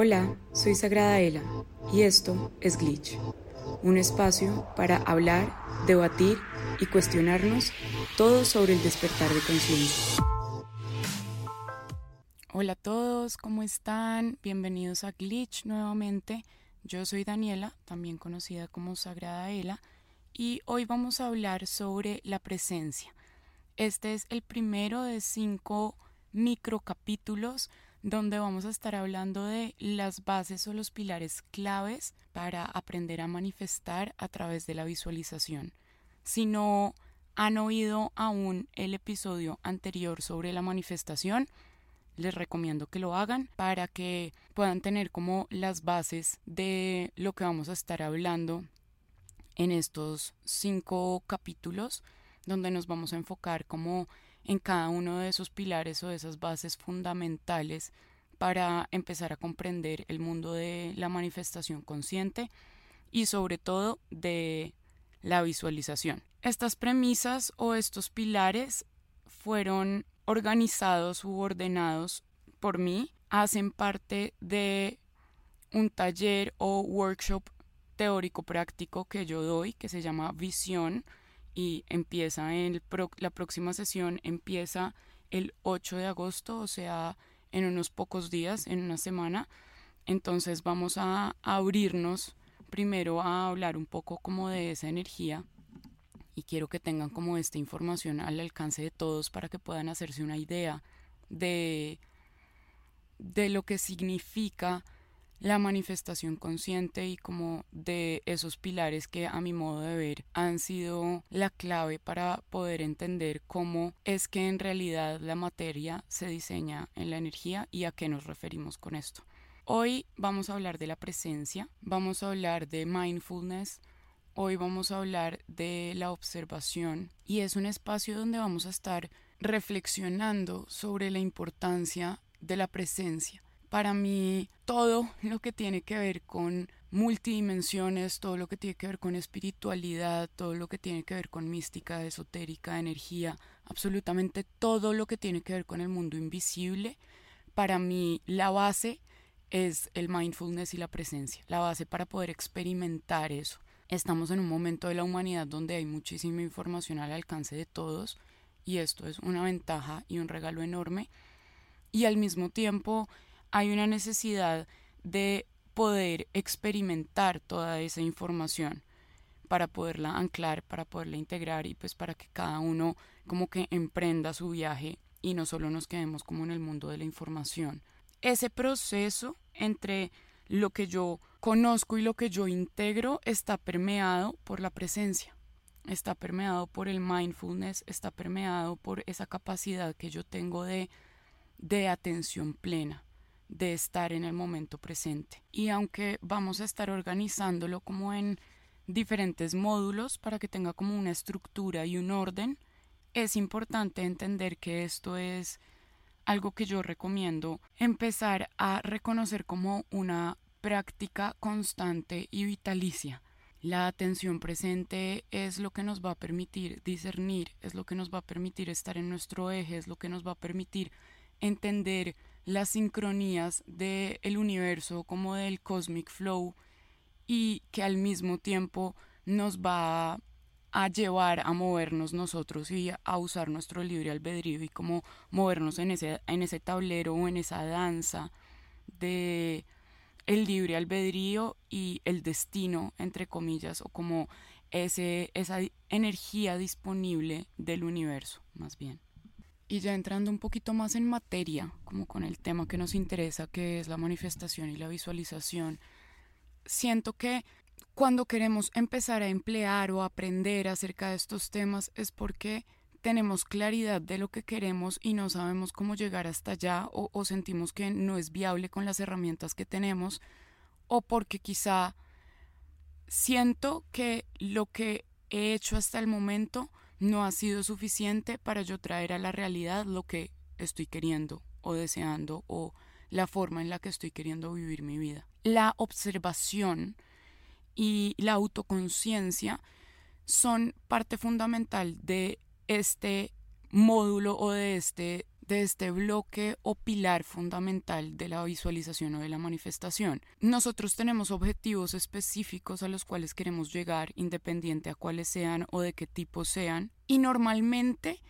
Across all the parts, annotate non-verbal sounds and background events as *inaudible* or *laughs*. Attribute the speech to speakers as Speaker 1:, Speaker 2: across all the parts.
Speaker 1: Hola, soy Sagrada Ela y esto es Glitch, un espacio para hablar, debatir y cuestionarnos todo sobre el despertar de conciencia.
Speaker 2: Hola a todos, ¿cómo están? Bienvenidos a Glitch nuevamente. Yo soy Daniela, también conocida como Sagrada Ela, y hoy vamos a hablar sobre la presencia. Este es el primero de cinco microcapítulos donde vamos a estar hablando de las bases o los pilares claves para aprender a manifestar a través de la visualización. Si no han oído aún el episodio anterior sobre la manifestación, les recomiendo que lo hagan para que puedan tener como las bases de lo que vamos a estar hablando en estos cinco capítulos donde nos vamos a enfocar como en cada uno de esos pilares o de esas bases fundamentales para empezar a comprender el mundo de la manifestación consciente y sobre todo de la visualización. Estas premisas o estos pilares fueron organizados u ordenados por mí, hacen parte de un taller o workshop teórico práctico que yo doy que se llama Visión y empieza en la próxima sesión empieza el 8 de agosto, o sea, en unos pocos días, en una semana. Entonces vamos a abrirnos primero a hablar un poco como de esa energía y quiero que tengan como esta información al alcance de todos para que puedan hacerse una idea de, de lo que significa la manifestación consciente y como de esos pilares que a mi modo de ver han sido la clave para poder entender cómo es que en realidad la materia se diseña en la energía y a qué nos referimos con esto. Hoy vamos a hablar de la presencia, vamos a hablar de mindfulness, hoy vamos a hablar de la observación y es un espacio donde vamos a estar reflexionando sobre la importancia de la presencia para mí todo lo que tiene que ver con multidimensiones, todo lo que tiene que ver con espiritualidad, todo lo que tiene que ver con mística, esotérica, energía, absolutamente todo lo que tiene que ver con el mundo invisible, para mí la base es el mindfulness y la presencia, la base para poder experimentar eso. Estamos en un momento de la humanidad donde hay muchísima información al alcance de todos y esto es una ventaja y un regalo enorme y al mismo tiempo hay una necesidad de poder experimentar toda esa información para poderla anclar, para poderla integrar y pues para que cada uno como que emprenda su viaje y no solo nos quedemos como en el mundo de la información. Ese proceso entre lo que yo conozco y lo que yo integro está permeado por la presencia, está permeado por el mindfulness, está permeado por esa capacidad que yo tengo de, de atención plena de estar en el momento presente. Y aunque vamos a estar organizándolo como en diferentes módulos para que tenga como una estructura y un orden, es importante entender que esto es algo que yo recomiendo empezar a reconocer como una práctica constante y vitalicia. La atención presente es lo que nos va a permitir discernir, es lo que nos va a permitir estar en nuestro eje, es lo que nos va a permitir entender las sincronías del universo como del cosmic flow y que al mismo tiempo nos va a llevar a movernos nosotros y a usar nuestro libre albedrío y como movernos en ese, en ese tablero o en esa danza de el libre albedrío y el destino entre comillas o como ese, esa energía disponible del universo más bien. Y ya entrando un poquito más en materia, como con el tema que nos interesa, que es la manifestación y la visualización, siento que cuando queremos empezar a emplear o aprender acerca de estos temas es porque tenemos claridad de lo que queremos y no sabemos cómo llegar hasta allá o, o sentimos que no es viable con las herramientas que tenemos o porque quizá siento que lo que he hecho hasta el momento no ha sido suficiente para yo traer a la realidad lo que estoy queriendo o deseando o la forma en la que estoy queriendo vivir mi vida. La observación y la autoconciencia son parte fundamental de este módulo o de este de este bloque o pilar fundamental de la visualización o de la manifestación. Nosotros tenemos objetivos específicos a los cuales queremos llegar, independiente a cuáles sean o de qué tipo sean, y normalmente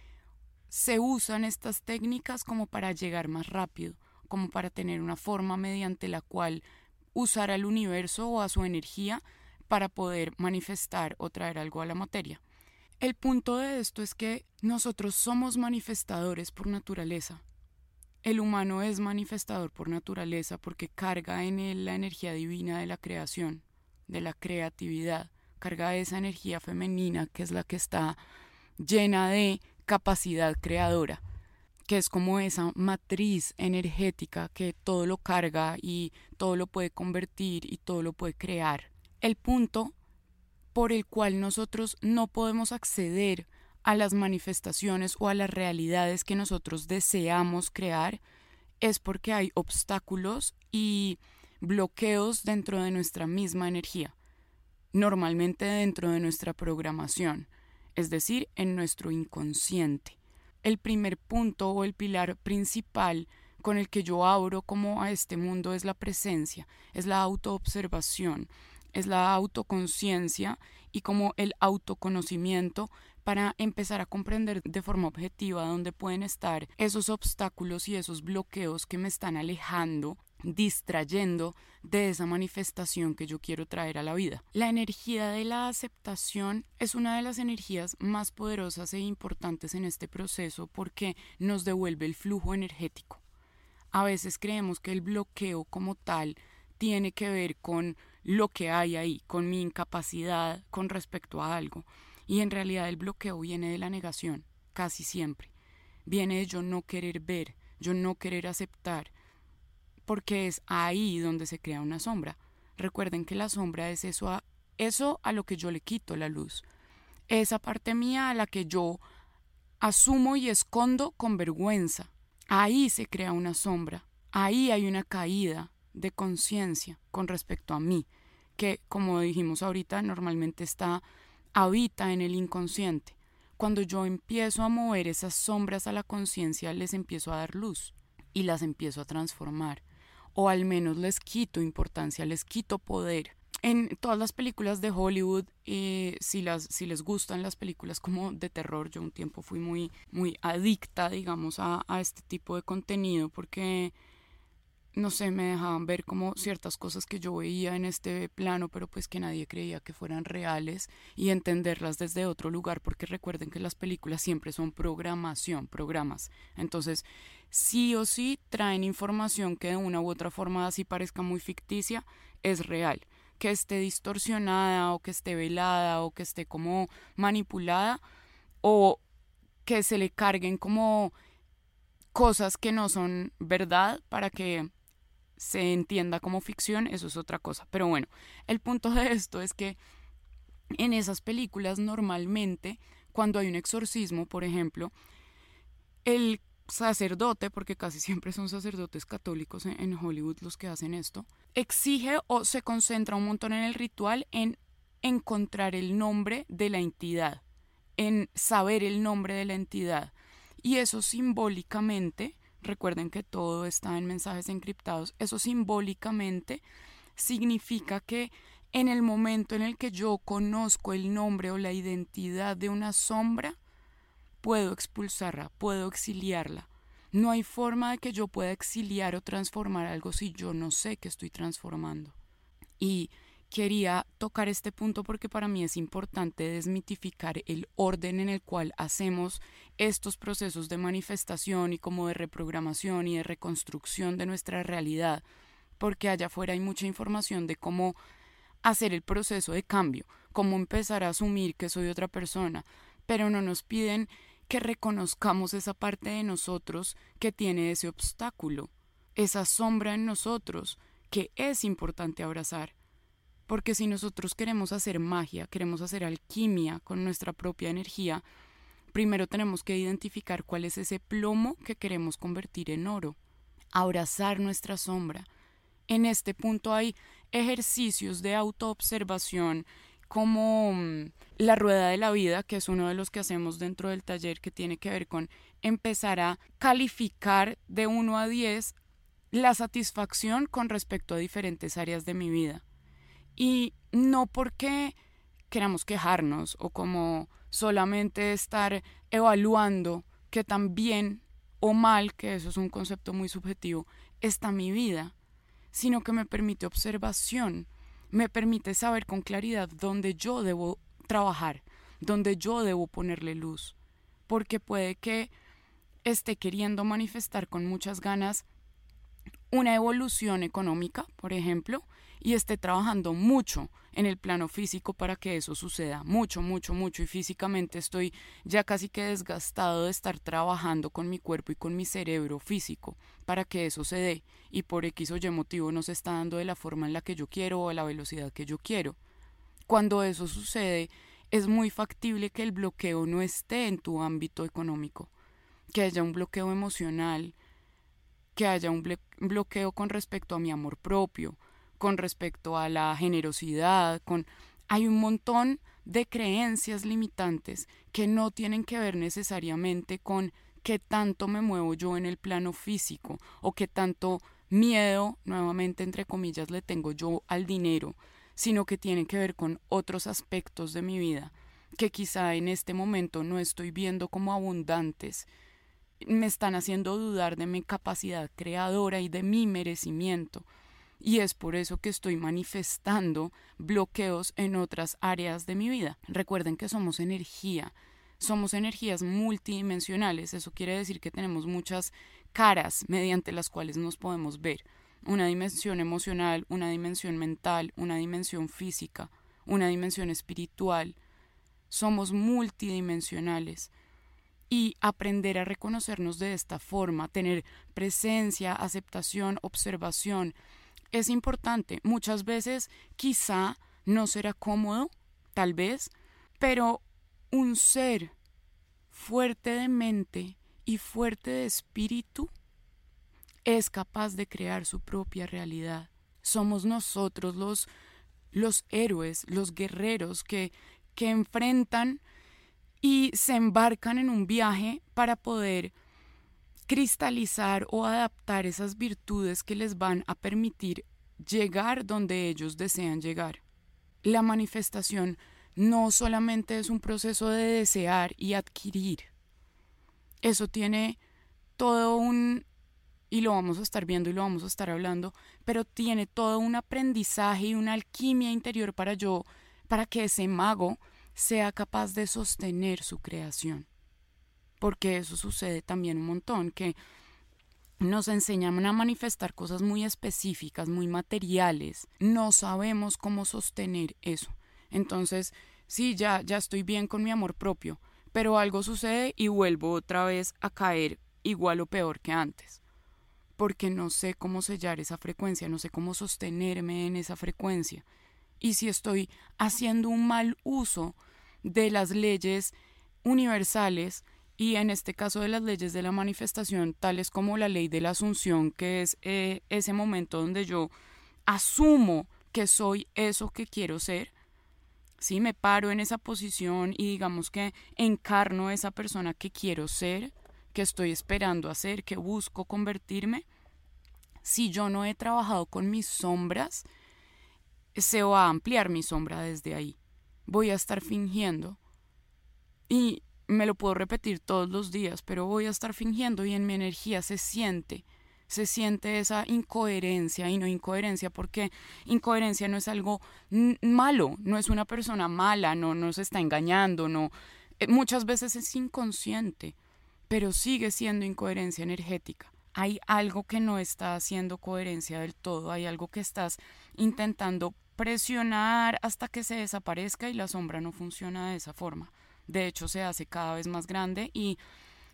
Speaker 2: se usan estas técnicas como para llegar más rápido, como para tener una forma mediante la cual usar al universo o a su energía para poder manifestar o traer algo a la materia. El punto de esto es que nosotros somos manifestadores por naturaleza. El humano es manifestador por naturaleza porque carga en él la energía divina de la creación, de la creatividad, carga esa energía femenina que es la que está llena de capacidad creadora, que es como esa matriz energética que todo lo carga y todo lo puede convertir y todo lo puede crear. El punto por el cual nosotros no podemos acceder a las manifestaciones o a las realidades que nosotros deseamos crear es porque hay obstáculos y bloqueos dentro de nuestra misma energía, normalmente dentro de nuestra programación, es decir, en nuestro inconsciente. El primer punto o el pilar principal con el que yo abro como a este mundo es la presencia, es la autoobservación, es la autoconciencia y como el autoconocimiento para empezar a comprender de forma objetiva dónde pueden estar esos obstáculos y esos bloqueos que me están alejando distrayendo de esa manifestación que yo quiero traer a la vida. La energía de la aceptación es una de las energías más poderosas e importantes en este proceso porque nos devuelve el flujo energético. A veces creemos que el bloqueo como tal tiene que ver con lo que hay ahí, con mi incapacidad con respecto a algo. Y en realidad el bloqueo viene de la negación, casi siempre. Viene de yo no querer ver, yo no querer aceptar, porque es ahí donde se crea una sombra. Recuerden que la sombra es eso a, eso a lo que yo le quito la luz. Esa parte mía a la que yo asumo y escondo con vergüenza. Ahí se crea una sombra, ahí hay una caída, de conciencia con respecto a mí, que como dijimos ahorita normalmente está habita en el inconsciente. Cuando yo empiezo a mover esas sombras a la conciencia, les empiezo a dar luz y las empiezo a transformar. O al menos les quito importancia, les quito poder. En todas las películas de Hollywood, eh, si, las, si les gustan las películas como de terror, yo un tiempo fui muy, muy adicta, digamos, a, a este tipo de contenido porque no sé, me dejaban ver como ciertas cosas que yo veía en este plano, pero pues que nadie creía que fueran reales y entenderlas desde otro lugar, porque recuerden que las películas siempre son programación, programas. Entonces, sí o sí traen información que de una u otra forma así parezca muy ficticia, es real. Que esté distorsionada o que esté velada o que esté como manipulada o que se le carguen como cosas que no son verdad para que se entienda como ficción, eso es otra cosa. Pero bueno, el punto de esto es que en esas películas normalmente, cuando hay un exorcismo, por ejemplo, el sacerdote, porque casi siempre son sacerdotes católicos en, Hollywood los que hacen esto, exige o se concentra un montón en el ritual en encontrar el nombre de la entidad, en saber el nombre de la entidad. Y eso simbólicamente recuerden que todo está en mensajes encriptados, eso simbólicamente significa que en el momento en el que yo conozco el nombre o la identidad de una sombra, puedo expulsarla, puedo exiliarla. No hay forma de que yo pueda exiliar o transformar algo si yo no sé que estoy transformando. Y quería tocar este punto porque para mí es importante desmitificar el orden en el cual hacemos estos procesos de manifestación y como de reprogramación y de reconstrucción de nuestra realidad, porque allá afuera hay mucha información de cómo hacer el proceso de cambio, cómo empezar a asumir que soy otra persona, pero no nos piden que reconozcamos esa parte de nosotros que tiene ese obstáculo, esa sombra en nosotros que es importante abrazar porque si nosotros queremos hacer magia, queremos hacer alquimia con nuestra propia energía, primero tenemos que identificar cuál es ese plomo que queremos convertir en oro, abrazar nuestra sombra. En este punto hay ejercicios de autoobservación como mm, la rueda de la vida, que es uno de los que hacemos dentro del taller que tiene que ver con empezar a calificar de 1 a 10 la satisfacción con respecto a diferentes áreas de mi vida. Y no porque queramos quejarnos o como solamente estar evaluando que tan bien o mal, que eso es un concepto muy subjetivo, está mi vida, sino que me permite observación, me permite saber con claridad dónde yo debo trabajar, dónde yo debo ponerle luz, porque puede que esté queriendo manifestar con muchas ganas una evolución económica, por ejemplo, y esté trabajando mucho en el plano físico para que eso suceda, mucho, mucho, mucho, y físicamente estoy ya casi que desgastado de estar trabajando con mi cuerpo y con mi cerebro físico para que eso se dé, y por X o Y motivo no se está dando de la forma en la que yo quiero o a la velocidad que yo quiero. Cuando eso sucede, es muy factible que el bloqueo no esté en tu ámbito económico, que haya un bloqueo emocional, que haya un bloqueo con respecto a mi amor propio, con respecto a la generosidad, con hay un montón de creencias limitantes que no tienen que ver necesariamente con qué tanto me muevo yo en el plano físico o qué tanto miedo, nuevamente entre comillas, le tengo yo al dinero, sino que tienen que ver con otros aspectos de mi vida que quizá en este momento no estoy viendo como abundantes, me están haciendo dudar de mi capacidad creadora y de mi merecimiento. Y es por eso que estoy manifestando bloqueos en otras áreas de mi vida. Recuerden que somos energía, somos energías multidimensionales, eso quiere decir que tenemos muchas caras mediante las cuales nos podemos ver. Una dimensión emocional, una dimensión mental, una dimensión física, una dimensión espiritual. Somos multidimensionales y aprender a reconocernos de esta forma, tener presencia, aceptación, observación, es importante. Muchas veces quizá no será cómodo, tal vez, pero un ser fuerte de mente y fuerte de espíritu es capaz de crear su propia realidad. Somos nosotros los, los héroes, los guerreros que, que enfrentan y se embarcan en un viaje para poder cristalizar o adaptar esas virtudes que les van a permitir llegar donde ellos desean llegar. La manifestación no solamente es un proceso de desear y adquirir. Eso tiene todo un, y lo vamos a estar viendo y lo vamos a estar hablando, pero tiene todo un aprendizaje y una alquimia interior para yo, para que ese mago sea capaz de sostener su creación. Porque eso sucede también un montón, que nos enseñan a manifestar cosas muy específicas, muy materiales. No sabemos cómo sostener eso. Entonces, sí, ya, ya estoy bien con mi amor propio, pero algo sucede y vuelvo otra vez a caer igual o peor que antes. Porque no sé cómo sellar esa frecuencia, no sé cómo sostenerme en esa frecuencia. Y si estoy haciendo un mal uso de las leyes universales y en este caso de las leyes de la manifestación, tales como la ley de la asunción, que es eh, ese momento donde yo asumo que soy eso que quiero ser, si me paro en esa posición y digamos que encarno esa persona que quiero ser, que estoy esperando hacer, que busco convertirme, si yo no he trabajado con mis sombras, se va a ampliar mi sombra desde ahí voy a estar fingiendo. Y me lo puedo repetir todos los días, pero voy a estar fingiendo y en mi energía se siente, se siente esa incoherencia y no incoherencia porque incoherencia no es algo malo, no es una persona mala, no nos está engañando, no eh, muchas veces es inconsciente, pero sigue siendo incoherencia energética. Hay algo que no está haciendo coherencia del todo, hay algo que estás intentando presionar hasta que se desaparezca y la sombra no funciona de esa forma. De hecho, se hace cada vez más grande y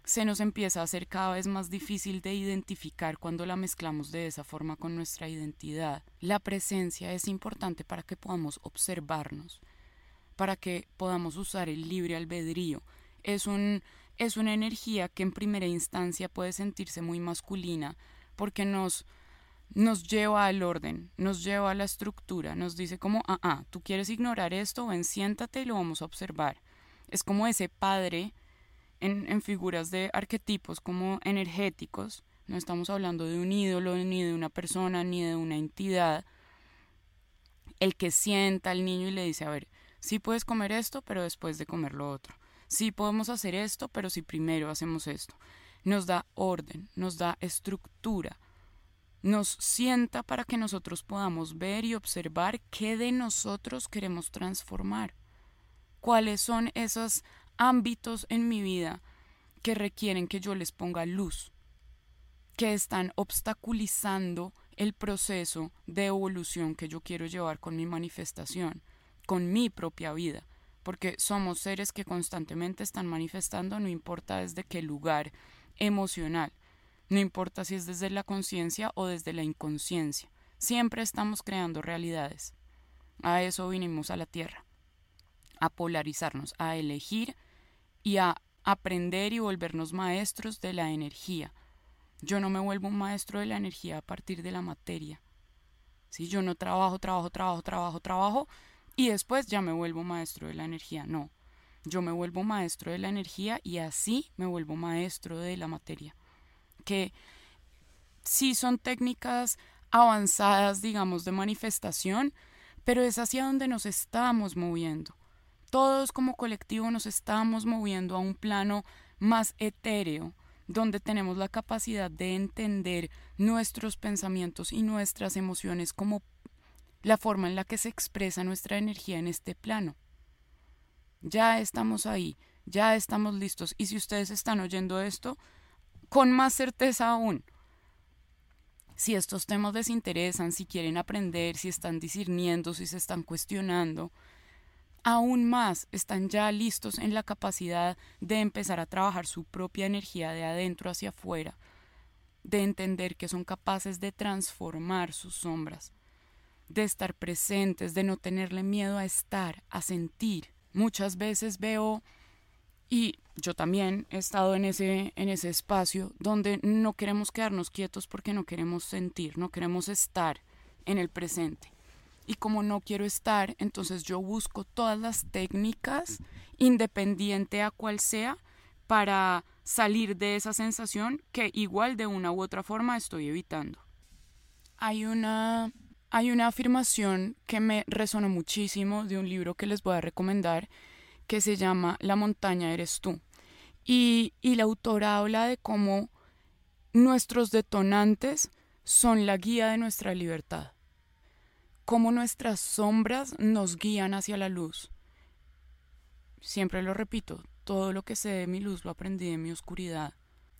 Speaker 2: se nos empieza a hacer cada vez más difícil de identificar cuando la mezclamos de esa forma con nuestra identidad. La presencia es importante para que podamos observarnos, para que podamos usar el libre albedrío. Es, un, es una energía que en primera instancia puede sentirse muy masculina porque nos nos lleva al orden, nos lleva a la estructura, nos dice como, ah, ah, tú quieres ignorar esto, ven, siéntate y lo vamos a observar. Es como ese padre en, figuras de arquetipos como energéticos, no estamos hablando de un ídolo, ni de una persona, ni de una entidad, el que sienta al niño y le dice, a ver, sí puedes comer esto, pero después de comer lo otro. Sí podemos hacer esto, pero si primero hacemos esto. Nos da orden, nos da estructura, nos sienta para que nosotros podamos ver y observar qué de nosotros queremos transformar. Cuáles son esos ámbitos en mi vida que requieren que yo les ponga luz, que están obstaculizando el proceso de evolución que yo quiero llevar con mi manifestación, con mi propia vida, porque somos seres que constantemente están manifestando, no importa desde qué lugar emocional, no importa si es desde la conciencia o desde la inconsciencia, siempre estamos creando realidades. A eso vinimos a la Tierra, a polarizarnos, a elegir y a aprender y volvernos maestros de la energía. Yo no me vuelvo un maestro de la energía a partir de la materia. Si yo no trabajo, trabajo, trabajo, trabajo, trabajo y después ya me vuelvo maestro de la energía. No, yo me vuelvo maestro de la energía y así me vuelvo maestro de la materia. Que sí son técnicas avanzadas, digamos, de manifestación, pero es hacia donde nos estamos moviendo todos como colectivo nos estamos moviendo a un plano más etéreo, donde tenemos la capacidad de entender nuestros pensamientos y nuestras emociones como la forma en la que se expresa nuestra energía en este plano. Ya estamos ahí, ya estamos listos y si ustedes están oyendo esto, con más certeza aún, si estos temas les interesan, si quieren aprender, si están discerniendo, si se están cuestionando, aún más están ya listos en la capacidad de empezar a trabajar su propia energía de adentro hacia afuera, de entender que son capaces de transformar sus sombras, de estar presentes, de no tenerle miedo a estar, a sentir. Muchas veces veo y yo también he estado en ese, en ese espacio donde no queremos quedarnos quietos porque no queremos sentir, no queremos estar en el presente y como no quiero estar, entonces yo busco todas las técnicas, independiente a cual sea, para salir de esa sensación que igual de una u otra forma estoy evitando. Hay una, hay una afirmación que me resonó muchísimo de un libro que les voy a recomendar que se llama La montaña eres tú. Y, y la autora habla de cómo nuestros detonantes son la guía de nuestra libertad cómo nuestras sombras nos guían hacia la luz. Siempre lo repito, todo lo que sé de mi luz lo aprendí de mi oscuridad.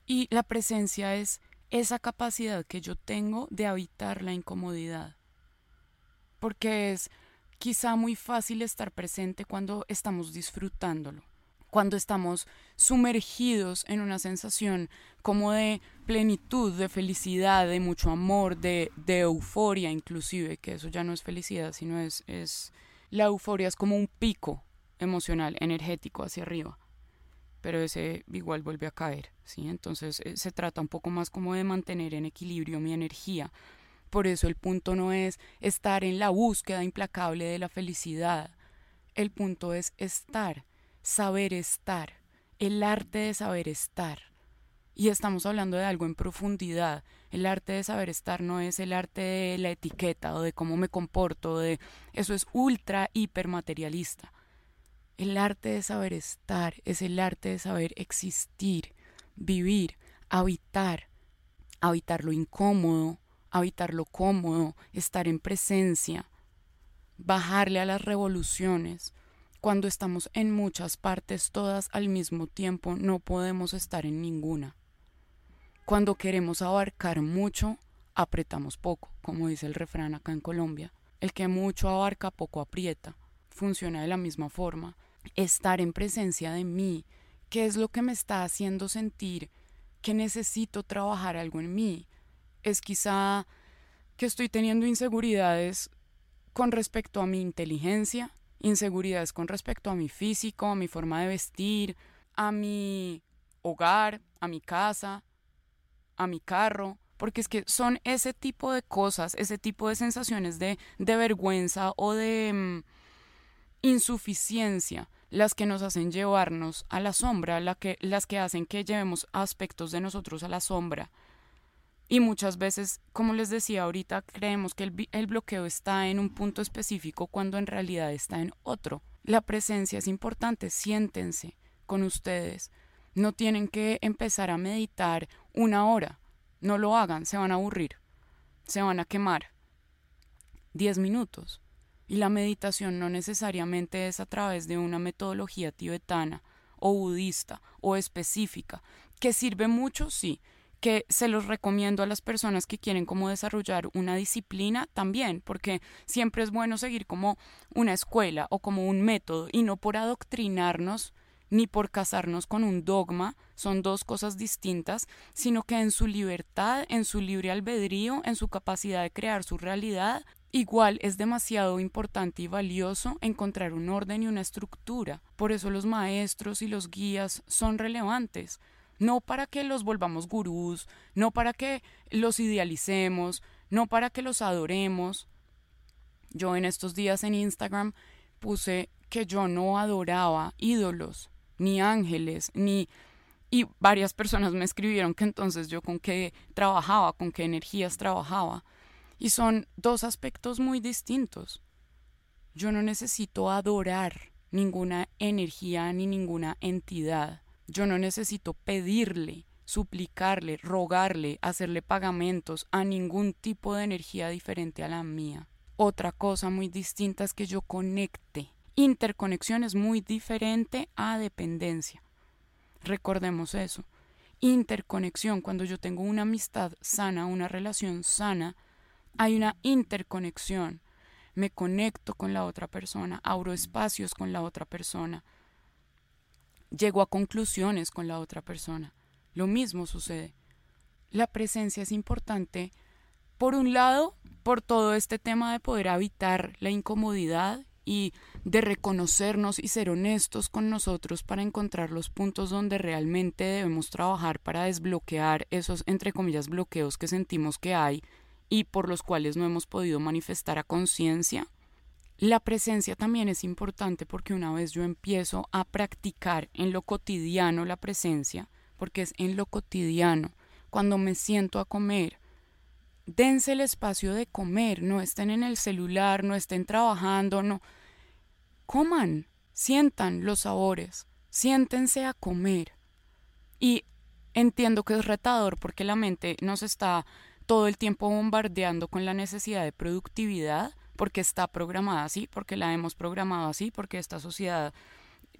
Speaker 2: Y la presencia es esa capacidad que yo tengo de habitar la incomodidad. Porque es quizá muy fácil estar presente cuando estamos disfrutándolo cuando estamos sumergidos en una sensación como de plenitud, de felicidad, de mucho amor, de, de euforia inclusive, que eso ya no es felicidad, sino es, es la euforia es como un pico emocional, energético hacia arriba, pero ese igual vuelve a caer, ¿sí? Entonces eh, se trata un poco más como de mantener en equilibrio mi energía. Por eso el punto no es estar en la búsqueda implacable de la felicidad, el punto es estar saber estar, el arte de saber estar. Y estamos hablando de algo en profundidad. El arte de saber estar no es el arte de la etiqueta o de cómo me comporto, de eso es ultra hiper materialista. El arte de saber estar es el arte de saber existir, vivir, habitar, habitar lo incómodo, habitar lo cómodo, estar en presencia, bajarle a las revoluciones, cuando estamos en muchas partes todas al mismo tiempo, no podemos estar en ninguna. Cuando queremos abarcar mucho, apretamos poco, como dice el refrán acá en Colombia. El que mucho abarca, poco aprieta. Funciona de la misma forma. Estar en presencia de mí, ¿qué es lo que me está haciendo sentir que necesito trabajar algo en mí? Es quizá que estoy teniendo inseguridades con respecto a mi inteligencia, inseguridades con respecto a mi físico, a mi forma de vestir, a mi hogar, a mi casa, a mi carro, porque es que son ese tipo de cosas, ese tipo de sensaciones de, de vergüenza o de mm, insuficiencia las que nos hacen llevarnos a la sombra, que, las que hacen que llevemos aspectos de nosotros a la sombra. Y muchas veces, como les decía ahorita, creemos que el, bloqueo está en un punto específico cuando en realidad está en otro. La presencia es importante, siéntense con ustedes. No tienen que empezar a meditar una hora. No lo hagan, se van a aburrir, se van a quemar. Diez minutos. Y la meditación no necesariamente es a través de una metodología tibetana o budista o específica, que sirve mucho, sí, que se los recomiendo a las personas que quieren como desarrollar una disciplina también, porque siempre es bueno seguir como una escuela o como un método y no por adoctrinarnos ni por casarnos con un dogma, son dos cosas distintas, sino que en su libertad, en su libre albedrío, en su capacidad de crear su realidad, igual es demasiado importante y valioso encontrar un orden y una estructura. Por eso los maestros y los guías son relevantes, no para que los volvamos gurús, no para que los idealicemos, no para que los adoremos. Yo en estos días en Instagram puse que yo no adoraba ídolos, ni ángeles, ni... Y varias personas me escribieron que entonces yo con qué trabajaba, con qué energías trabajaba. Y son dos aspectos muy distintos. Yo no necesito adorar ninguna energía ni ninguna entidad. Yo no necesito pedirle, suplicarle, rogarle, hacerle pagamentos a ningún tipo de energía diferente a la mía. Otra cosa muy distinta es que yo conecte. Interconexión es muy diferente a dependencia. Recordemos eso. Interconexión, cuando yo tengo una amistad sana, una relación sana, hay una interconexión. Me conecto con la otra persona, abro espacios con la otra persona, llego a conclusiones con la otra persona. Lo mismo sucede. La presencia es importante, por un lado, por todo este tema de poder evitar la incomodidad y de reconocernos y ser honestos con nosotros para encontrar los puntos donde realmente debemos trabajar para desbloquear esos, entre comillas, bloqueos que sentimos que hay y por los cuales no hemos podido manifestar a conciencia. La presencia también es importante porque una vez yo empiezo a practicar en lo cotidiano la presencia, porque es en lo cotidiano, cuando me siento a comer, dense el espacio de comer, no estén en el celular, no estén trabajando, no. Coman, sientan los sabores, siéntense a comer. Y entiendo que es retador porque la mente nos está todo el tiempo bombardeando con la necesidad de productividad, porque está programada así, porque la hemos programado así, porque esta sociedad,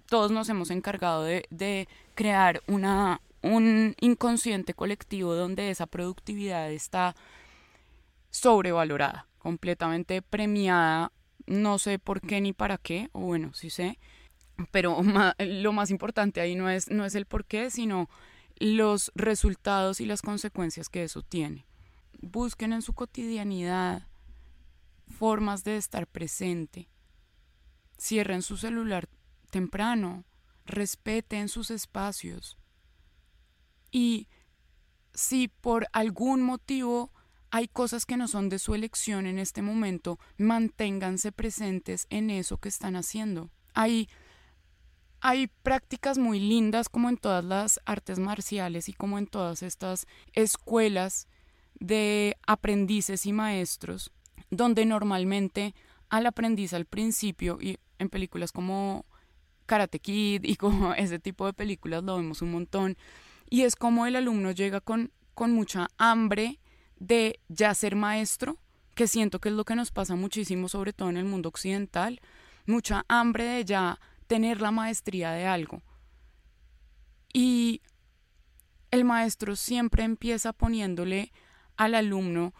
Speaker 2: todos nos hemos encargado de, de crear una, un inconsciente colectivo donde esa productividad está sobrevalorada, completamente premiada, no sé por qué ni para qué, o bueno, sí sé, pero *laughs* lo más importante ahí no es, no es el por qué, sino los resultados y las consecuencias que eso tiene. Busquen en su cotidianidad formas de estar presente. Cierren su celular temprano, respeten sus espacios. Y si por algún motivo hay cosas que no son de su elección en este momento, manténganse presentes en eso que están haciendo. Hay, hay prácticas muy lindas como en todas las artes marciales y como en todas estas escuelas de aprendices y maestros donde normalmente al aprendiz al principio y en películas como Karate Kid y como *laughs* ese tipo de películas lo vemos un montón y es como el alumno llega con, con mucha hambre de ya ser maestro, que siento que es lo que nos pasa muchísimo, sobre todo en el mundo occidental, mucha hambre de ya tener la maestría de algo. Y el maestro siempre empieza poniéndole al alumno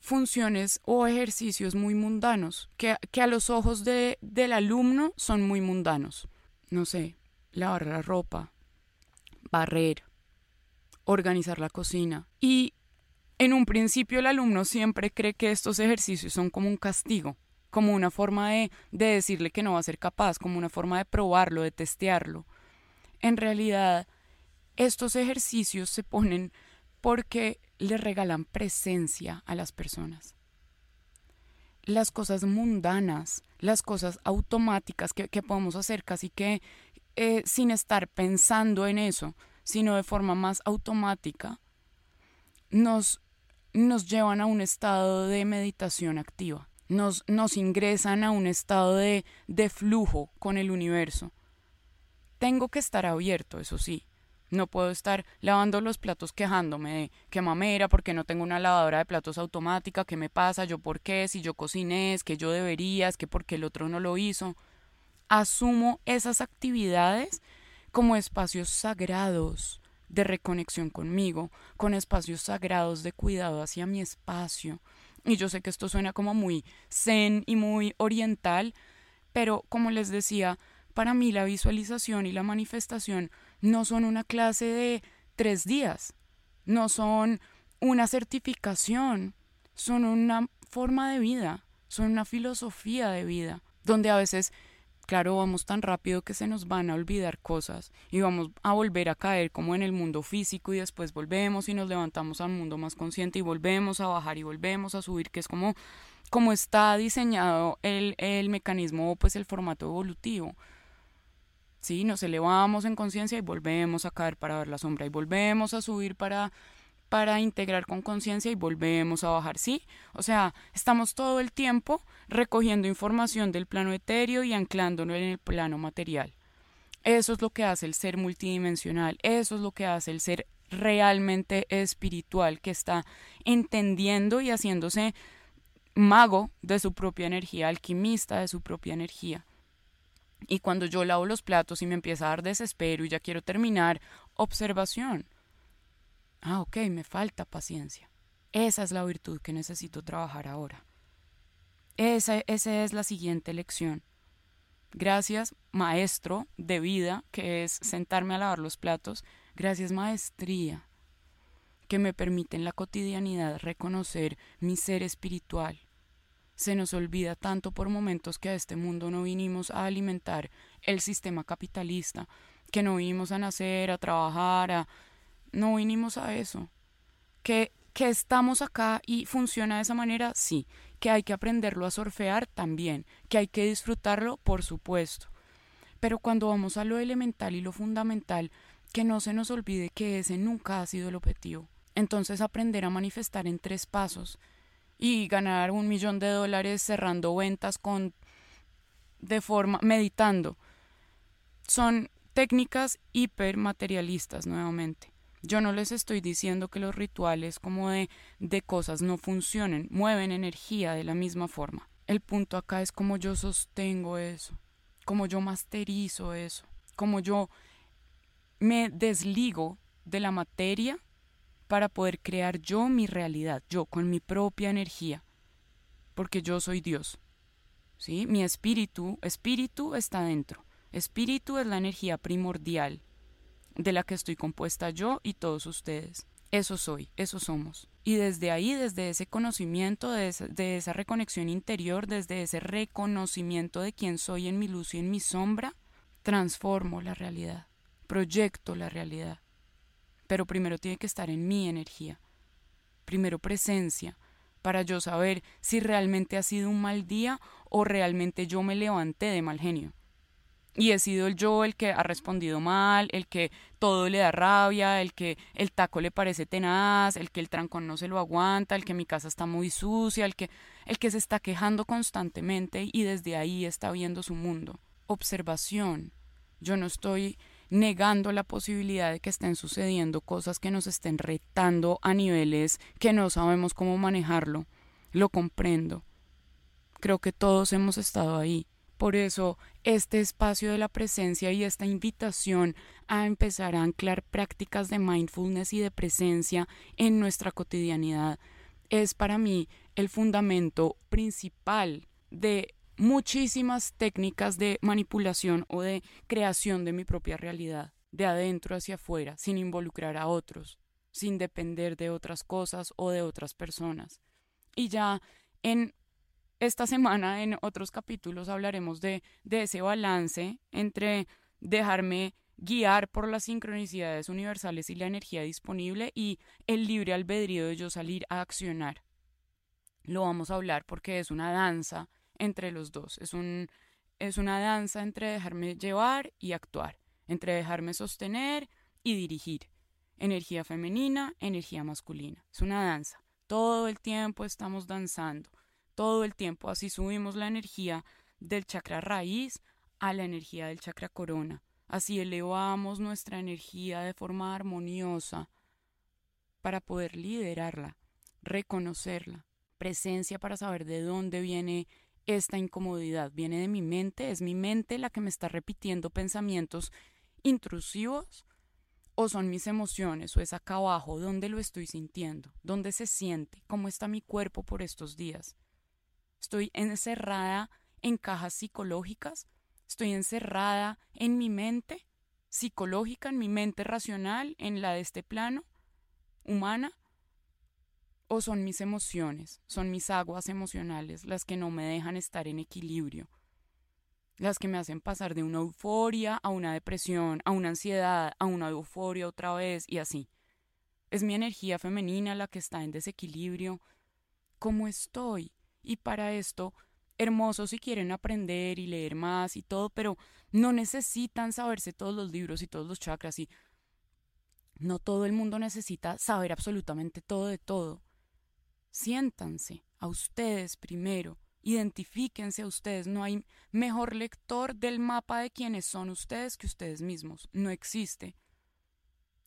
Speaker 2: funciones o ejercicios muy mundanos, que, a los ojos de, del alumno son muy mundanos. No sé, lavar la ropa, barrer, organizar la cocina. Y en un principio el alumno siempre cree que estos ejercicios son como un castigo, como una forma de, de decirle que no va a ser capaz, como una forma de probarlo, de testearlo. En realidad, estos ejercicios se ponen porque le regalan presencia a las personas. las cosas mundanas, las cosas automáticas que, podemos hacer casi que eh, sin estar pensando en eso, sino de forma más automática, nos, nos llevan a un estado de meditación activa, nos, nos ingresan a un estado de, de flujo con el universo. Tengo que estar abierto, eso sí, no puedo estar lavando los platos quejándome de que mamera porque no tengo una lavadora de platos automática, qué me pasa, yo por qué, si yo cociné, es que yo debería, es que porque el otro no lo hizo. Asumo esas actividades como espacios sagrados de reconexión conmigo, con espacios sagrados de cuidado hacia mi espacio. Y yo sé que esto suena como muy zen y muy oriental, pero como les decía, para mí la visualización y la manifestación no son una clase de tres días, no son una certificación, son una forma de vida, son una filosofía de vida, donde a veces, claro, vamos tan rápido que se nos van a olvidar cosas y vamos a volver a caer como en el mundo físico y después volvemos y nos levantamos al mundo más consciente y volvemos a bajar y volvemos a subir, que es como, como está diseñado el, el mecanismo, pues el formato evolutivo. ¿Sí? Nos elevamos en conciencia y volvemos a caer para ver la sombra y volvemos a subir para para integrar con conciencia y volvemos a bajar, ¿sí? O sea, estamos todo el tiempo recogiendo información del plano etéreo y anclándolo en el plano material. Eso es lo que hace el ser multidimensional, eso es lo que hace el ser realmente espiritual, que está entendiendo y haciéndose mago de su propia energía, alquimista de su propia energía. Y cuando yo lavo los platos y me empieza a dar desespero y ya quiero terminar, observación. Ah, ok, me falta paciencia. Esa es la virtud que necesito trabajar ahora. Esa, esa es la siguiente lección. Gracias, maestro de vida, que es sentarme a lavar los platos. Gracias, maestría, que me permite en la cotidianidad reconocer mi ser espiritual se nos olvida tanto por momentos que a este mundo no vinimos a alimentar el sistema capitalista, que no vinimos a nacer, a trabajar, a... no vinimos a eso. Que, que estamos acá y funciona de esa manera, sí. Que hay que aprenderlo a surfear también. Que hay que disfrutarlo, por supuesto. Pero cuando vamos a lo elemental y lo fundamental, que no se nos olvide que ese nunca ha sido el objetivo. Entonces aprender a manifestar en tres pasos y ganar un millón de dólares cerrando ventas con de forma meditando. Son técnicas hipermaterialistas nuevamente. Yo no les estoy diciendo que los rituales como de, de cosas no funcionen, mueven energía de la misma forma. El punto acá es cómo yo sostengo eso, cómo yo masterizo eso, cómo yo me desligo de la materia para poder crear yo mi realidad, yo con mi propia energía, porque yo soy Dios. ¿Sí? Mi espíritu, espíritu está dentro. Espíritu es la energía primordial de la que estoy compuesta yo y todos ustedes. Eso soy, eso somos. Y desde ahí, desde ese conocimiento, de esa, de esa reconexión interior, desde ese reconocimiento de quién soy en mi luz y en mi sombra, transformo la realidad, proyecto la realidad pero primero tiene que estar en mi energía. Primero presencia, para yo saber si realmente ha sido un mal día o realmente yo me levanté de mal genio. Y he sido el yo el que ha respondido mal, el que todo le da rabia, el que el taco le parece tenaz, el que el trancón no se lo aguanta, el que mi casa está muy sucia, el que, el que se está quejando constantemente y desde ahí está viendo su mundo. Observación. Yo no estoy negando la posibilidad de que estén sucediendo cosas que nos estén retando a niveles que no sabemos cómo manejarlo. Lo comprendo. Creo que todos hemos estado ahí. Por eso, este espacio de la presencia y esta invitación a empezar a anclar prácticas de mindfulness y de presencia en nuestra cotidianidad es para mí el fundamento principal de muchísimas técnicas de manipulación o de creación de mi propia realidad, de adentro hacia afuera, sin involucrar a otros, sin depender de otras cosas o de otras personas. Y ya en esta semana, en otros capítulos, hablaremos de, de ese balance entre dejarme guiar por las sincronicidades universales y la energía disponible y el libre albedrío de yo salir a accionar lo vamos a hablar porque es una danza entre los dos. Es, un, es una danza entre dejarme llevar y actuar, entre dejarme sostener y dirigir. Energía femenina, energía masculina. Es una danza. Todo el tiempo estamos danzando. Todo el tiempo. Así subimos la energía del chakra raíz a la energía del chakra corona. Así elevamos nuestra energía de forma armoniosa para poder liderarla, reconocerla. Presencia para saber de dónde viene esta incomodidad. ¿Viene de mi mente? ¿Es mi mente la que me está repitiendo pensamientos intrusivos? ¿O son mis emociones? ¿O es acá abajo? ¿Dónde lo estoy sintiendo? ¿Dónde se siente? ¿Cómo está mi cuerpo por estos días? ¿Estoy encerrada en cajas psicológicas? ¿Estoy encerrada en mi mente psicológica, en mi mente racional, en la de este plano humana? ¿O son mis emociones, son mis aguas emocionales las que no me dejan estar en equilibrio? las que me hacen pasar de una euforia a una depresión, a una ansiedad, a una euforia otra vez y así. Es mi energía femenina la que está en desequilibrio. ¿Cómo estoy? Y para esto, hermoso si quieren aprender y leer más y todo, pero no necesitan saberse todos los libros y todos los chakras y no todo el mundo necesita saber absolutamente todo de todo. Siéntanse a ustedes primero Identifíquense a ustedes. No hay mejor lector del mapa de quienes son ustedes que ustedes mismos. No existe.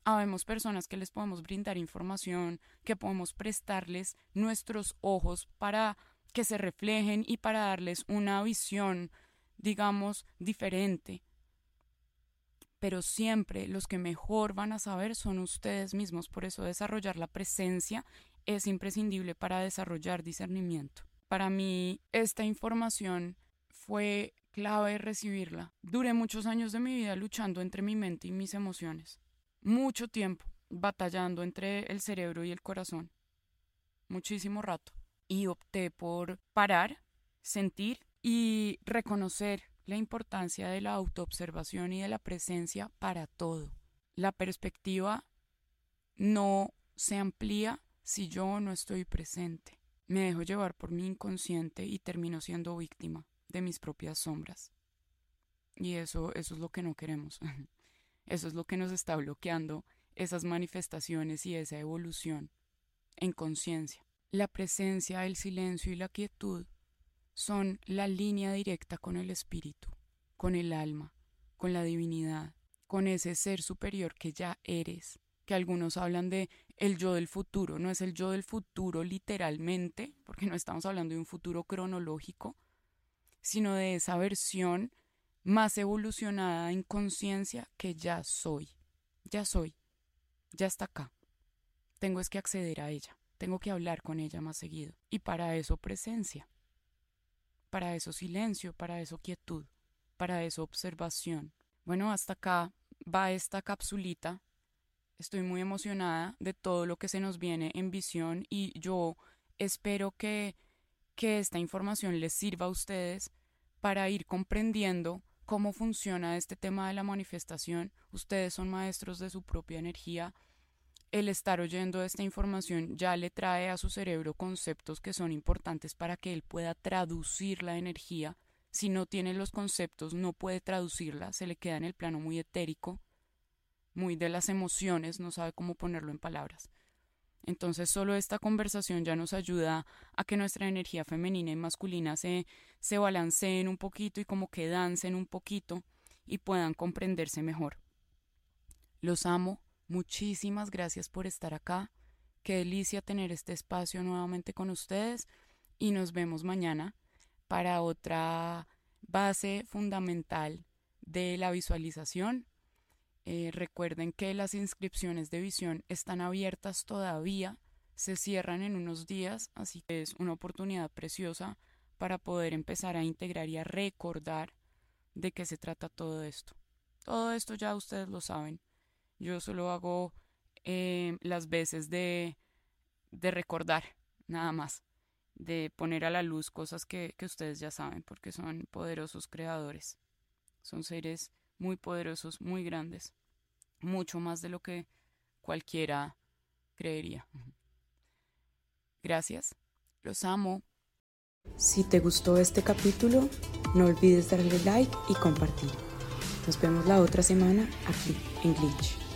Speaker 2: Habemos personas que les podemos brindar información, que podemos prestarles nuestros ojos para que se reflejen y para darles una visión, digamos, diferente. Pero siempre los que mejor van a saber son ustedes mismos. Por eso desarrollar la presencia es imprescindible para desarrollar discernimiento. Para mí esta información fue clave recibirla. Duré muchos años de mi vida luchando entre mi mente y mis emociones. Mucho tiempo batallando entre el cerebro y el corazón. Muchísimo rato. Y opté por parar, sentir y reconocer la importancia de la autoobservación y de la presencia para todo. La perspectiva no se amplía si yo no estoy presente. Me dejo llevar por mi inconsciente y termino siendo víctima de mis propias sombras. Y eso, eso es lo que no queremos. *laughs* Eso es lo que nos está bloqueando esas manifestaciones y esa evolución en conciencia. La presencia, el silencio y la quietud son la línea directa con el espíritu, con el alma, con la divinidad, con ese ser superior que ya eres, que algunos hablan de el yo del futuro, no es el yo del futuro literalmente, porque no estamos hablando de un futuro cronológico, sino de esa versión más evolucionada en conciencia que ya soy, ya soy, ya está acá. Tengo es que acceder a ella, tengo que hablar con ella más seguido. Y para eso presencia, para eso silencio, para eso quietud, para eso observación. Bueno, hasta acá va esta capsulita Estoy muy emocionada de todo lo que se nos viene en visión y yo espero que, que esta información les sirva a ustedes para ir comprendiendo cómo funciona este tema de la manifestación. Ustedes son maestros de su propia energía. El estar oyendo esta información ya le trae a su cerebro conceptos que son importantes para que él pueda traducir la energía. Si no tiene los conceptos, no puede traducirla, se le queda en el plano muy etérico muy de las emociones, no sabe cómo ponerlo en palabras. Entonces solo esta conversación ya nos ayuda a que nuestra energía femenina y masculina se, se balanceen un poquito y como que dancen un poquito y puedan comprenderse mejor. Los amo, muchísimas gracias por estar acá, qué delicia tener este espacio nuevamente con ustedes y nos vemos mañana para otra base fundamental de la visualización eh, recuerden que las inscripciones de visión están abiertas todavía, se cierran en unos días, así que es una oportunidad preciosa para poder empezar a integrar y a recordar de qué se trata todo esto. Todo esto ya ustedes lo saben. Yo solo hago eh, las veces de, de recordar, nada más, de poner a la luz cosas que, que ustedes ya saben, porque son poderosos creadores. Son seres muy poderosos, muy grandes, mucho más de lo que cualquiera creería. Gracias Los amo.
Speaker 1: Si te gustó este capítulo, no olvides darle like y compartir. Nos vemos la otra semana aquí en Glitch.